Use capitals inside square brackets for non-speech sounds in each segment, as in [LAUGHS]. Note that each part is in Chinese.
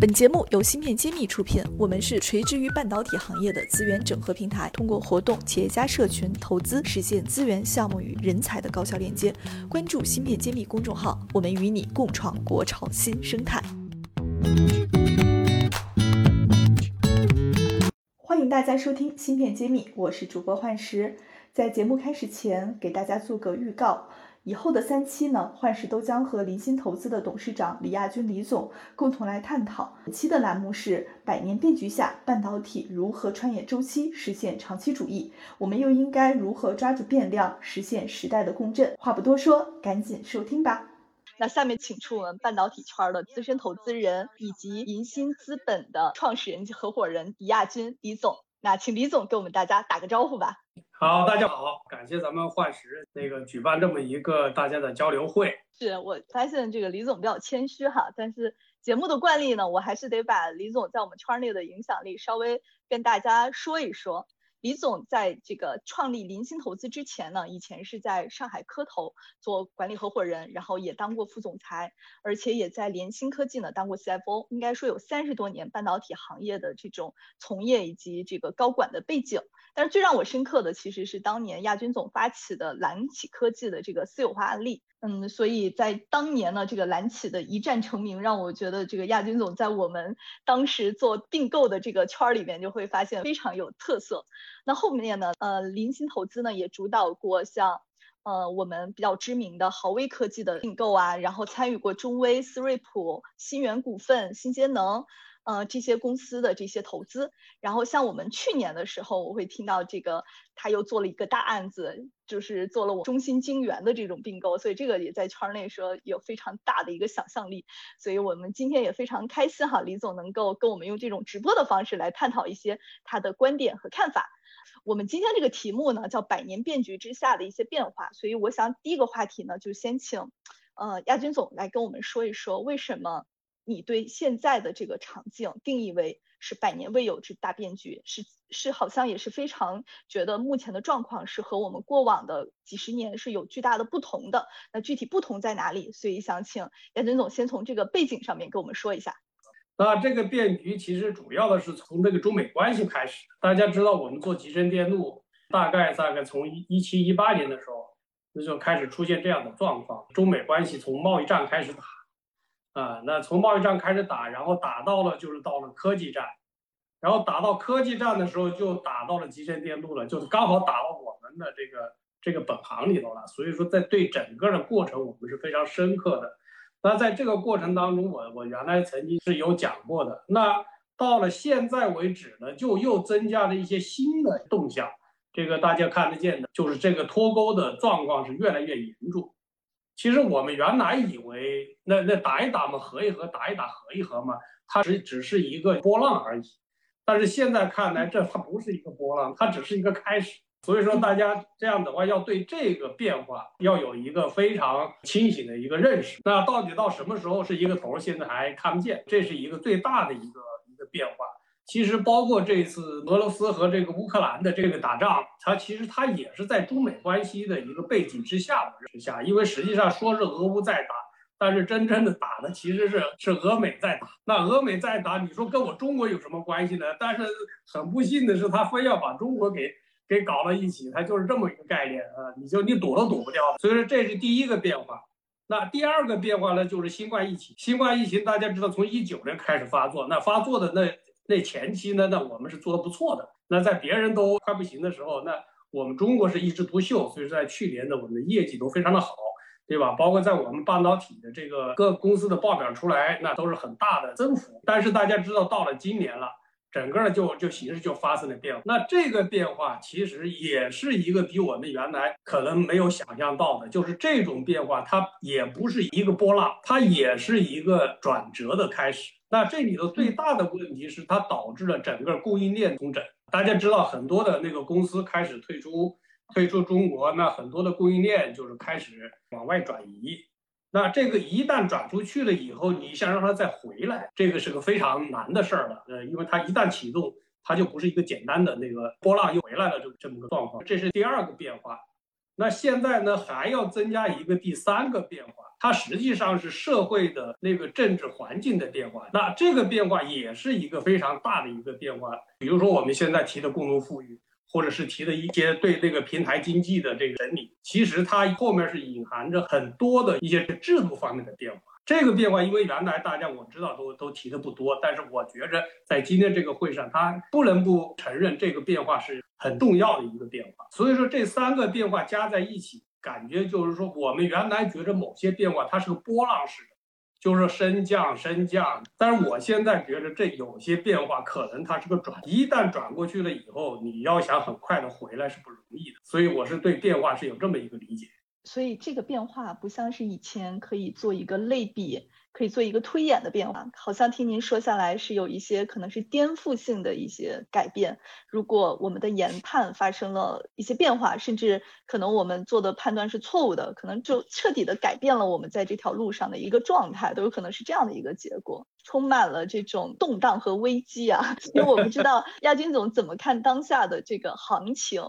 本节目由芯片揭秘出品，我们是垂直于半导体行业的资源整合平台，通过活动、企业家社群、投资，实现资源、项目与人才的高效链接。关注芯片揭秘公众号，我们与你共创国潮新生态。欢迎大家收听芯片揭秘，我是主播幻石。在节目开始前，给大家做个预告。以后的三期呢，幻视都将和林鑫投资的董事长李亚军李总共同来探讨。本期的栏目是百年变局下半导体如何穿越周期，实现长期主义？我们又应该如何抓住变量，实现时代的共振？话不多说，赶紧收听吧。那下面请出我们半导体圈的资深投资人，以及银鑫资本的创始人及合伙人李亚军李总。那请李总给我们大家打个招呼吧。好，大家好，感谢咱们幻石那个举办这么一个大家的交流会。是我发现这个李总比较谦虚哈，但是节目的惯例呢，我还是得把李总在我们圈内的影响力稍微跟大家说一说。李总在这个创立林鑫投资之前呢，以前是在上海科投做管理合伙人，然后也当过副总裁，而且也在联芯科技呢当过 CFO，应该说有三十多年半导体行业的这种从业以及这个高管的背景。但是最让我深刻的其实是当年亚军总发起的蓝启科技的这个私有化案例。嗯，所以在当年呢，这个蓝启的一战成名，让我觉得这个亚军总在我们当时做并购的这个圈儿里面就会发现非常有特色。那后面呢，呃，林鑫投资呢也主导过像，呃，我们比较知名的豪威科技的并购啊，然后参与过中微、思瑞普、新源股份、新节能。呃，这些公司的这些投资，然后像我们去年的时候，我会听到这个他又做了一个大案子，就是做了我中心晶圆的这种并购，所以这个也在圈内说有非常大的一个想象力，所以我们今天也非常开心哈，李总能够跟我们用这种直播的方式来探讨一些他的观点和看法。我们今天这个题目呢叫百年变局之下的一些变化，所以我想第一个话题呢就先请呃亚军总来跟我们说一说为什么。你对现在的这个场景定义为是百年未有之大变局，是是好像也是非常觉得目前的状况是和我们过往的几十年是有巨大的不同的。那具体不同在哪里？所以想请亚军总先从这个背景上面跟我们说一下。那这个变局其实主要的是从这个中美关系开始。大家知道，我们做集成电路，大概大概从一一七一八年的时候，那就开始出现这样的状况，中美关系从贸易战开始打。啊，那从贸易战开始打，然后打到了就是到了科技战，然后打到科技战的时候就打到了集成电路了，就是刚好打到我们的这个这个本行里头了。所以说，在对整个的过程我们是非常深刻的。那在这个过程当中，我我原来曾经是有讲过的。那到了现在为止呢，就又增加了一些新的动向。这个大家看得见的，就是这个脱钩的状况是越来越严重。其实我们原来以为那那打一打嘛，合一合，打一打合一合嘛，它只只是一个波浪而已。但是现在看来，这它不是一个波浪，它只是一个开始。所以说，大家这样的话，要对这个变化要有一个非常清醒的一个认识。那到底到什么时候是一个头，现在还看不见。这是一个最大的一个一个变化。其实包括这次俄罗斯和这个乌克兰的这个打仗，它其实它也是在中美关系的一个背景之下之下，因为实际上说是俄乌在打，但是真正的打的其实是是俄美在打。那俄美在打，你说跟我中国有什么关系呢？但是很不幸的是，他非要把中国给给搞到一起，他就是这么一个概念啊，你就你躲都躲不掉。所以说这是第一个变化。那第二个变化呢，就是新冠疫情。新冠疫情大家知道，从一九年开始发作，那发作的那。那前期呢，那我们是做的不错的。那在别人都快不行的时候，那我们中国是一枝独秀，所以在去年的我们的业绩都非常的好，对吧？包括在我们半导体的这个各公司的报表出来，那都是很大的增幅。但是大家知道，到了今年了，整个就就形势就发生了变化。那这个变化其实也是一个比我们原来可能没有想象到的，就是这种变化它也不是一个波浪，它也是一个转折的开始。那这里头最大的问题是，它导致了整个供应链重整。大家知道，很多的那个公司开始退出，退出中国，那很多的供应链就是开始往外转移。那这个一旦转出去了以后，你想让它再回来，这个是个非常难的事儿了。呃，因为它一旦启动，它就不是一个简单的那个波浪又回来了这这么个状况。这是第二个变化。那现在呢，还要增加一个第三个变化，它实际上是社会的那个政治环境的变化。那这个变化也是一个非常大的一个变化。比如说我们现在提的共同富裕，或者是提的一些对这个平台经济的这个整理，其实它后面是隐含着很多的一些制度方面的变化。这个变化，因为原来大家我知道都都提的不多，但是我觉着在今天这个会上，他不能不承认这个变化是很重要的一个变化。所以说这三个变化加在一起，感觉就是说我们原来觉着某些变化它是个波浪式，就是升降升降，但是我现在觉着这有些变化可能它是个转，一旦转过去了以后，你要想很快的回来是不容易的。所以我是对变化是有这么一个理解。所以这个变化不像是以前可以做一个类比，可以做一个推演的变化，好像听您说下来是有一些可能是颠覆性的一些改变。如果我们的研判发生了一些变化，甚至可能我们做的判断是错误的，可能就彻底的改变了我们在这条路上的一个状态，都有可能是这样的一个结果，充满了这种动荡和危机啊。[LAUGHS] 因为我不知道 [LAUGHS] 亚军总怎么看当下的这个行情，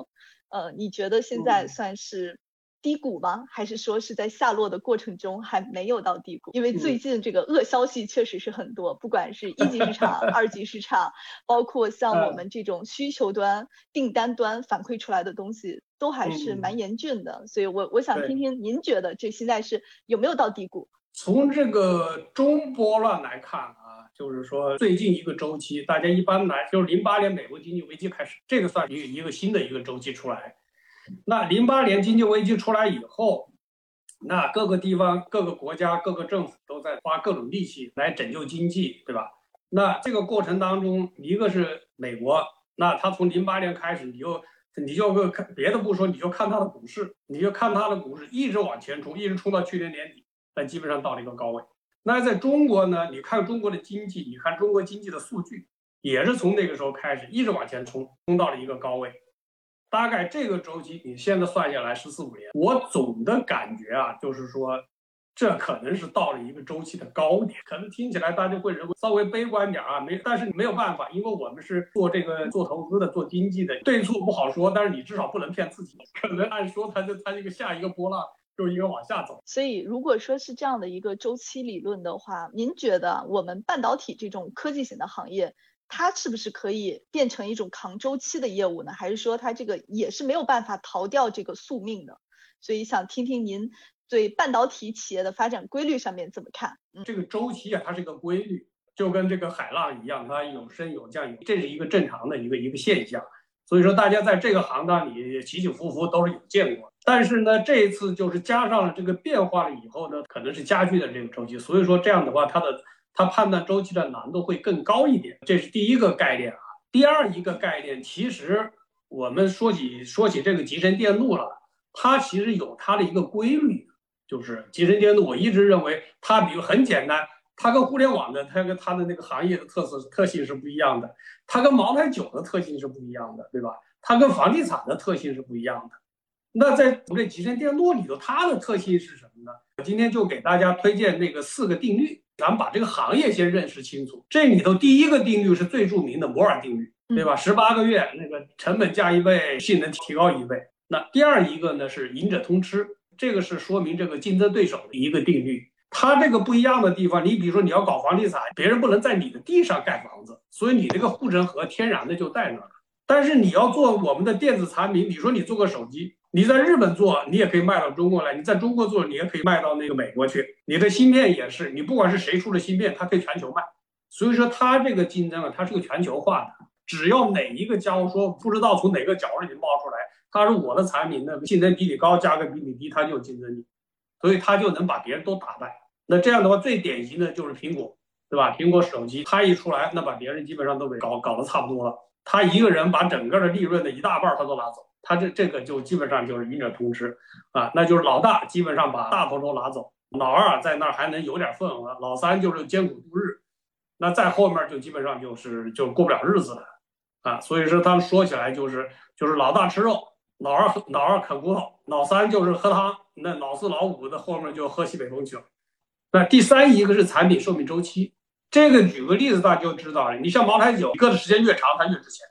呃，你觉得现在算是？低谷吗？还是说是在下落的过程中还没有到低谷？因为最近这个恶消息确实是很多，不管是一级市场、[LAUGHS] 二级市场，包括像我们这种需求端、订单端反馈出来的东西，都还是蛮严峻的。所以，我我想听听您觉得这现在是有没有到低谷？从这个中波浪来看啊，就是说最近一个周期，大家一般来就是零八年美国经济危机开始，这个算一个一个新的一个周期出来。那零八年经济危机出来以后，那各个地方、各个国家、各个政府都在花各种力气来拯救经济，对吧？那这个过程当中，一个是美国，那他从零八年开始，你就你就看别的不说，你就看它的股市，你就看它的股市一直往前冲，一直冲到去年年底，但基本上到了一个高位。那在中国呢？你看中国的经济，你看中国经济的数据，也是从那个时候开始一直往前冲，冲到了一个高位。大概这个周期，你现在算下来十四五年，我总的感觉啊，就是说，这可能是到了一个周期的高点。可能听起来大家会认为稍微悲观点啊，没，但是你没有办法，因为我们是做这个做投资的，做经济的，对错不好说，但是你至少不能骗自己。可能按说它就它这个下一个波浪就应该往下走。所以如果说是这样的一个周期理论的话，您觉得我们半导体这种科技型的行业？它是不是可以变成一种抗周期的业务呢？还是说它这个也是没有办法逃掉这个宿命的？所以想听听您对半导体企业的发展规律上面怎么看？这个周期啊，它是一个规律，就跟这个海浪一样，它有升有降，这是一个正常的一个一个现象。所以说，大家在这个行当里起起伏伏都是有见过。但是呢，这一次就是加上了这个变化了以后呢，可能是加剧的这个周期。所以说这样的话，它的。它判断周期的难度会更高一点，这是第一个概念啊。第二一个概念，其实我们说起说起这个集成电路了，它其实有它的一个规律，就是集成电路。我一直认为它，比如很简单，它跟互联网的，它跟它的那个行业的特色特性是不一样的，它跟茅台酒的特性是不一样的，对吧？它跟房地产的特性是不一样的。那在我们这集成电路里头，它的特性是什么呢？我今天就给大家推荐那个四个定律。咱们把这个行业先认识清楚。这里头第一个定律是最著名的摩尔定律，对吧？十八个月，那个成本降一倍，性能提高一倍。那第二一个呢是赢者通吃，这个是说明这个竞争对手的一个定律。它这个不一样的地方，你比如说你要搞房地产，别人不能在你的地上盖房子，所以你这个护城河天然的就在那儿。但是你要做我们的电子产品，你说你做个手机。你在日本做，你也可以卖到中国来；你在中国做，你也可以卖到那个美国去。你的芯片也是，你不管是谁出的芯片，它可以全球卖。所以说，它这个竞争啊，它是个全球化的。只要哪一个家伙说不知道从哪个角落里冒出来，他说我的产品呢竞争比你高，价格比你低，他就有竞争力，所以他就能把别人都打败。那这样的话，最典型的就是苹果，对吧？苹果手机它一出来，那把别人基本上都给搞搞得差不多了。他一个人把整个的利润的一大半他都拿走。他这这个就基本上就是一者通吃，啊，那就是老大基本上把大头都拿走，老二在那儿还能有点份额，老三就是艰苦度日，那再后面就基本上就是就过不了日子了，啊，所以说他们说起来就是就是老大吃肉，老二老二啃骨头，老三就是喝汤，那老四老五的后面就喝西北风去了。那第三一个是产品寿命周期，这个举个例子大家就知道了，你像茅台酒，搁的时间越长它越值钱。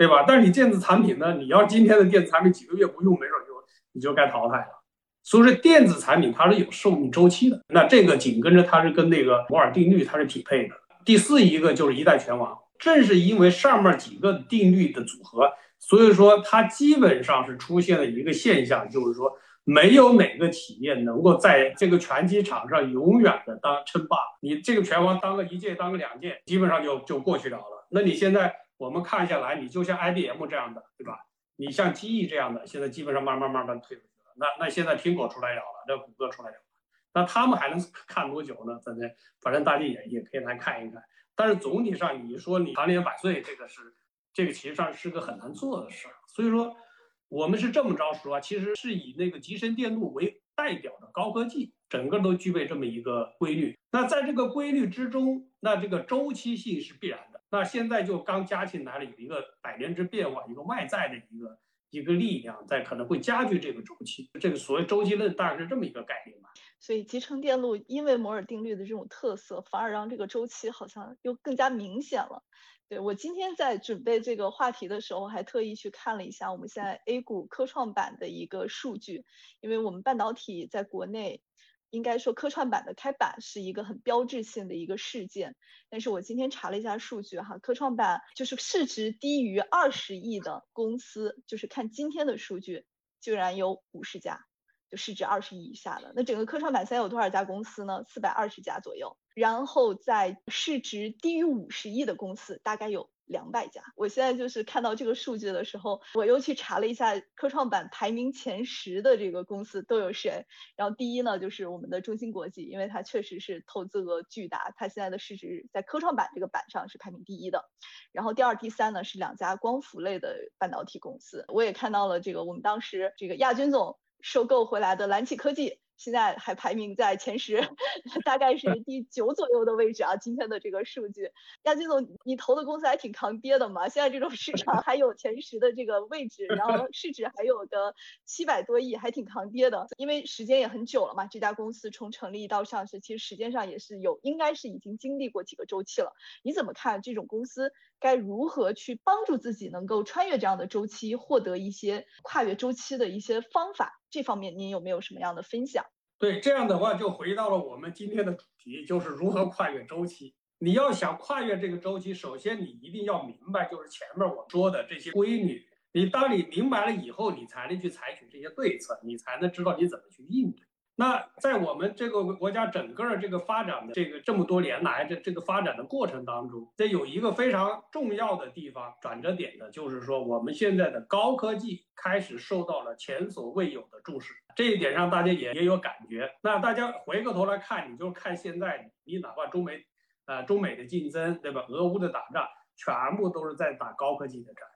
对吧？但是你电子产品呢？你要今天的电子产品几个月不用，没准就你就该淘汰了。所以说电子产品它是有寿命周期的，那这个紧跟着它是跟那个摩尔定律它是匹配的。第四一个就是一代全网，正是因为上面几个定律的组合，所以说它基本上是出现了一个现象，就是说没有哪个企业能够在这个拳击场上永远的当称霸。你这个拳王当个一届当个两届，基本上就就过去了了。那你现在我们看下来，你就像 IBM 这样的，对吧？你像机翼这样的，现在基本上慢慢慢慢退出去了。那那现在苹果出来了了，那谷歌出来了。那他们还能看多久呢？反正反正大家也也可以来看一看。但是总体上，你说你长年百岁，这个是这个其实上是个很难做的事儿。所以说，我们是这么着说，其实是以那个集成电路为代表的高科技，整个都具备这么一个规律。那在这个规律之中，那这个周期性是必然的。那现在就刚加进来了有一个百年之变化，一个外在的一个。一个力量在可能会加剧这个周期，这个所谓周期论大概是这么一个概念吧。所以集成电路因为摩尔定律的这种特色，反而让这个周期好像又更加明显了。对我今天在准备这个话题的时候，还特意去看了一下我们现在 A 股科创板的一个数据，因为我们半导体在国内。应该说，科创板的开板是一个很标志性的一个事件。但是我今天查了一下数据，哈，科创板就是市值低于二十亿的公司，就是看今天的数据，居然有五十家，就市值二十亿以下的。那整个科创板现在有多少家公司呢？四百二十家左右。然后在市值低于五十亿的公司，大概有。两百家，我现在就是看到这个数据的时候，我又去查了一下科创板排名前十的这个公司都有谁。然后第一呢就是我们的中芯国际，因为它确实是投资额巨大，它现在的市值在科创板这个板上是排名第一的。然后第二、第三呢是两家光伏类的半导体公司，我也看到了这个我们当时这个亚军总收购回来的蓝启科技。现在还排名在前十，[LAUGHS] 大概是第九左右的位置啊。今天的这个数据，亚金总，你投的公司还挺抗跌的嘛？现在这种市场还有前十的这个位置，然后市值还有个七百多亿，还挺抗跌的。因为时间也很久了嘛，这家公司从成立到上市，其实时间上也是有，应该是已经经历过几个周期了。你怎么看这种公司该如何去帮助自己能够穿越这样的周期，获得一些跨越周期的一些方法？这方面您有没有什么样的分享？对，这样的话就回到了我们今天的主题，就是如何跨越周期。你要想跨越这个周期，首先你一定要明白，就是前面我说的这些规律。你当你明白了以后，你才能去采取这些对策，你才能知道你怎么去应对。那在我们这个国家整个这个发展的这个这么多年来这这个发展的过程当中，这有一个非常重要的地方转折点呢，就是说我们现在的高科技开始受到了前所未有的重视，这一点上大家也也有感觉。那大家回过头来看，你就看现在，你哪怕中美，呃中美的竞争，对吧？俄乌的打仗，全部都是在打高科技的战，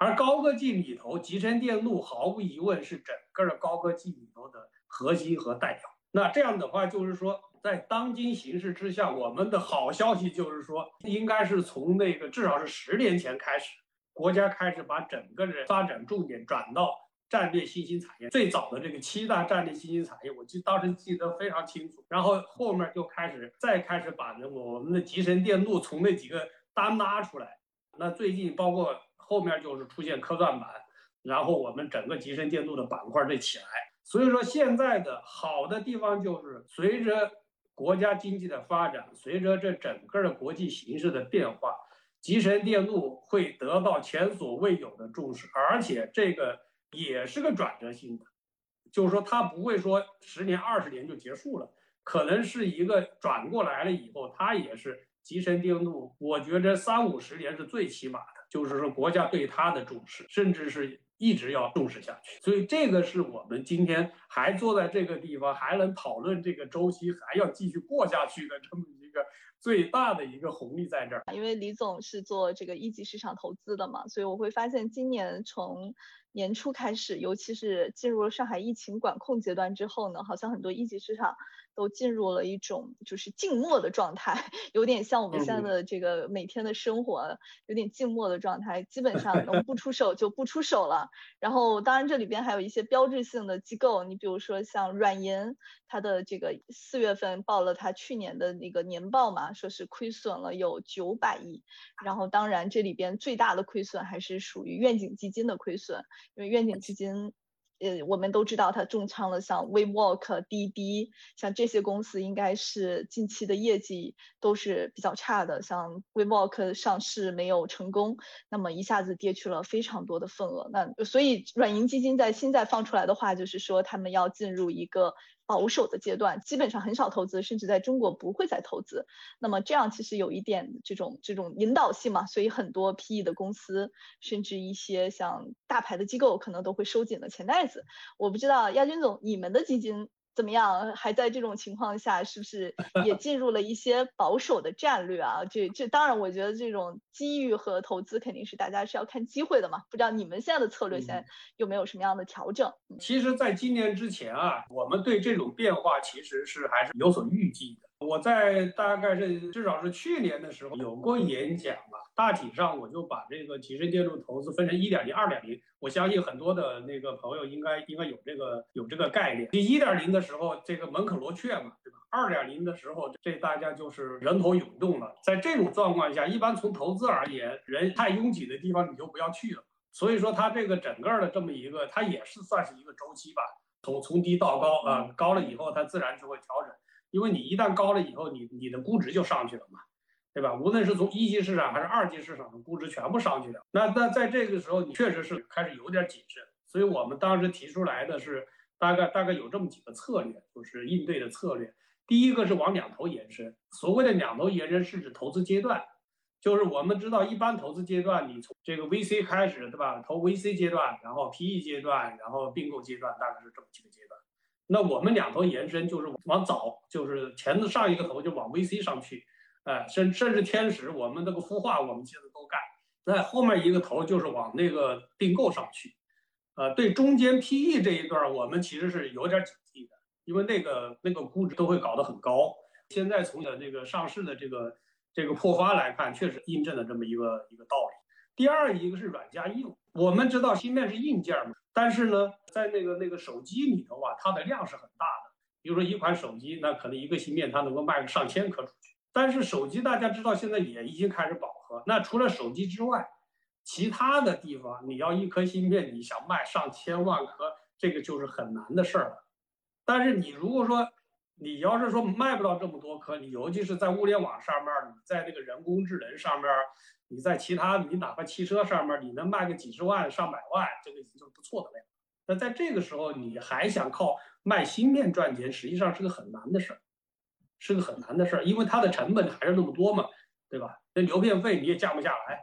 而高科技里头，集成电路毫无疑问是整个的高科技里头的。核心和代表，那这样的话就是说，在当今形势之下，我们的好消息就是说，应该是从那个至少是十年前开始，国家开始把整个的发展重点转到战略新兴产业。最早的这个七大战略新兴产业，我记当时记得非常清楚。然后后面就开始再开始把那我们的集成电路从那几个单拉出来。那最近包括后面就是出现科创板，然后我们整个集成电路的板块这起来。所以说，现在的好的地方就是随着国家经济的发展，随着这整个的国际形势的变化，集成电路会得到前所未有的重视，而且这个也是个转折性的，就是说它不会说十年、二十年就结束了，可能是一个转过来了以后，它也是集成电路，我觉得三五十年是最起码的，就是说国家对它的重视，甚至是。一直要重视下去，所以这个是我们今天还坐在这个地方，还能讨论这个周期，还要继续过下去的这么一个最大的一个红利在这儿。因为李总是做这个一级市场投资的嘛，所以我会发现今年从年初开始，尤其是进入了上海疫情管控阶段之后呢，好像很多一级市场。都进入了一种就是静默的状态，[LAUGHS] 有点像我们现在的这个每天的生活，有点静默的状态，基本上能不出手就不出手了。然后，当然这里边还有一些标志性的机构，你比如说像软银，它的这个四月份报了它去年的那个年报嘛，说是亏损了有九百亿。然后，当然这里边最大的亏损还是属于愿景基金的亏损，因为愿景基金。呃，我们都知道它重仓了像 WeWork、滴滴，像这些公司应该是近期的业绩都是比较差的。像 WeWork 上市没有成功，那么一下子跌去了非常多的份额。那所以软银基金在现在放出来的话，就是说他们要进入一个。保守的阶段，基本上很少投资，甚至在中国不会再投资。那么这样其实有一点这种这种引导性嘛，所以很多 PE 的公司，甚至一些像大牌的机构，可能都会收紧了钱袋子。我不知道亚军总，你们的基金。怎么样？还在这种情况下，是不是 [LAUGHS] 也进入了一些保守的战略啊？这这当然，我觉得这种机遇和投资肯定是大家是要看机会的嘛。不知道你们现在的策略现在有没有什么样的调整？其实，在今年之前啊，我们对这种变化其实是还是有所预计的。我在大概是至少是去年的时候有过演讲吧，大体上我就把这个集成电路投资分成一点零、二点零。我相信很多的那个朋友应该应该有这个有这个概念。第一点零的时候，这个门可罗雀嘛，对吧？二点零的时候，这大家就是人头涌动了。在这种状况下，一般从投资而言，人太拥挤的地方你就不要去了。所以说，它这个整个的这么一个，它也是算是一个周期吧，从从低到高啊，高了以后它自然就会调整。因为你一旦高了以后，你你的估值就上去了嘛，对吧？无论是从一级市场还是二级市场的估值全部上去了。那那在这个时候，你确实是开始有点谨慎。所以我们当时提出来的是，大概大概有这么几个策略，就是应对的策略。第一个是往两头延伸。所谓的两头延伸是指投资阶段，就是我们知道一般投资阶段，你从这个 VC 开始，对吧？投 VC 阶段，然后 PE 阶段，然后并购阶段，大概是这么几个阶段。那我们两头延伸就是往早，就是前子上一个头就往 VC 上去，哎，甚甚至天使，我们这个孵化我们现在都干。那后面一个头就是往那个并购上去，呃，对中间 PE 这一段我们其实是有点警惕的，因为那个那个估值都会搞得很高。现在从的那个上市的这个这个破发来看，确实印证了这么一个一个道理。第二一个是软加硬，我们知道芯片是硬件嘛。但是呢，在那个那个手机里头啊，它的量是很大的。比如说一款手机，那可能一个芯片它能够卖个上千颗出去。但是手机大家知道现在也已经开始饱和。那除了手机之外，其他的地方你要一颗芯片，你想卖上千万颗，这个就是很难的事儿了。但是你如果说你要是说卖不到这么多颗，你尤其是在物联网上面，你在那个人工智能上面。你在其他，你哪怕汽车上面，你能卖个几十万、上百万，这个已经是不错的了。那在这个时候，你还想靠卖芯片赚钱，实际上是个很难的事儿，是个很难的事儿，因为它的成本还是那么多嘛，对吧？那流片费你也降不下来，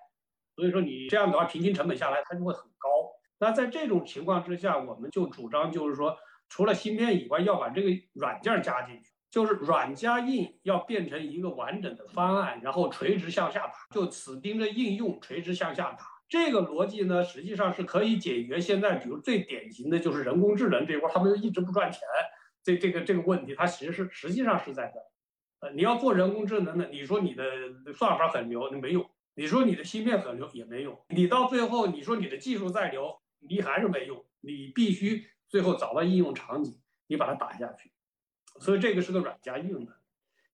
所以说你这样的话，平均成本下来它就会很高。那在这种情况之下，我们就主张就是说，除了芯片以外，要把这个软件加进去。就是软加硬要变成一个完整的方案，然后垂直向下打，就死盯着应用垂直向下打。这个逻辑呢，实际上是可以解决现在，比如最典型的就是人工智能这块，他们一直不赚钱，这这个这个问题，它其实是实际上是在的。呃，你要做人工智能的，你说你的算法很牛，你没用；你说你的芯片很牛，也没用。你到最后，你说你的技术再牛，你还是没用。你必须最后找到应用场景，你把它打下去。所以这个是个软加硬的，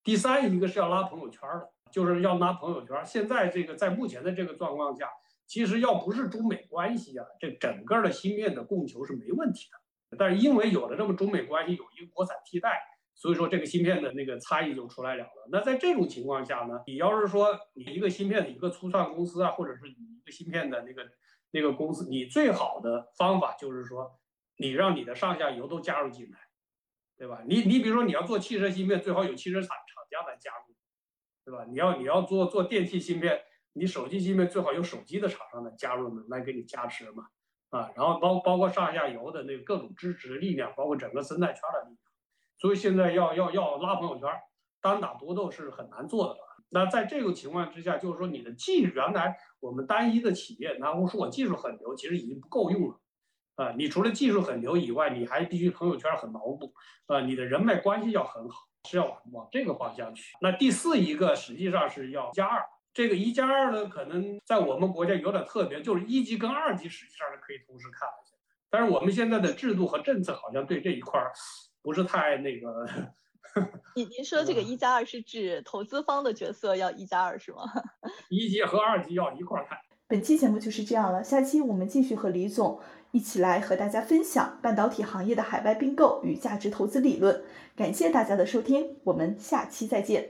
第三一个是要拉朋友圈的，就是要拉朋友圈。现在这个在目前的这个状况下，其实要不是中美关系啊，这整个的芯片的供求是没问题的。但是因为有了这么中美关系，有一个国产替代，所以说这个芯片的那个差异就出来了了。那在这种情况下呢，你要是说你一个芯片的一个初创公司啊，或者是你一个芯片的那个那个公司，你最好的方法就是说，你让你的上下游都加入进来。对吧？你你比如说你要做汽车芯片，最好有汽车厂厂家来加入，对吧？你要你要做做电器芯片，你手机芯片最好有手机的厂商来加入呢，来给你加持嘛，啊，然后包包括上下游的那个各种支持力量，包括整个生态圈的力量。所以现在要要要拉朋友圈，单打独斗是很难做的。那在这个情况之下，就是说你的技术原来我们单一的企业，然后说我技术很牛，其实已经不够用了。啊，你除了技术很牛以外，你还必须朋友圈很牢固，啊，你的人脉关系要很好，是要往往这个方向去。那第四一个实际上是要加二，这个一加二呢，可能在我们国家有点特别，就是一级跟二级实际上是可以同时看的。但是我们现在的制度和政策好像对这一块儿不是太那个。您您 [LAUGHS] 说这个一加二是指投资方的角色要一加二是吗？[LAUGHS] 一级和二级要一块儿看。本期节目就是这样了，下期我们继续和李总。一起来和大家分享半导体行业的海外并购与价值投资理论。感谢大家的收听，我们下期再见。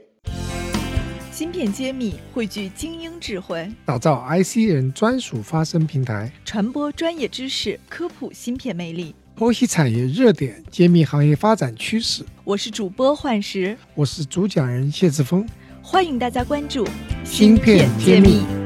芯片揭秘，汇聚精英智慧，打造 IC 人专属发声平台，传播专业知识，科普芯片魅力，剖析产业热点，揭秘行业发展趋势。我是主播幻石，我是主讲人谢志峰，欢迎大家关注芯片揭秘。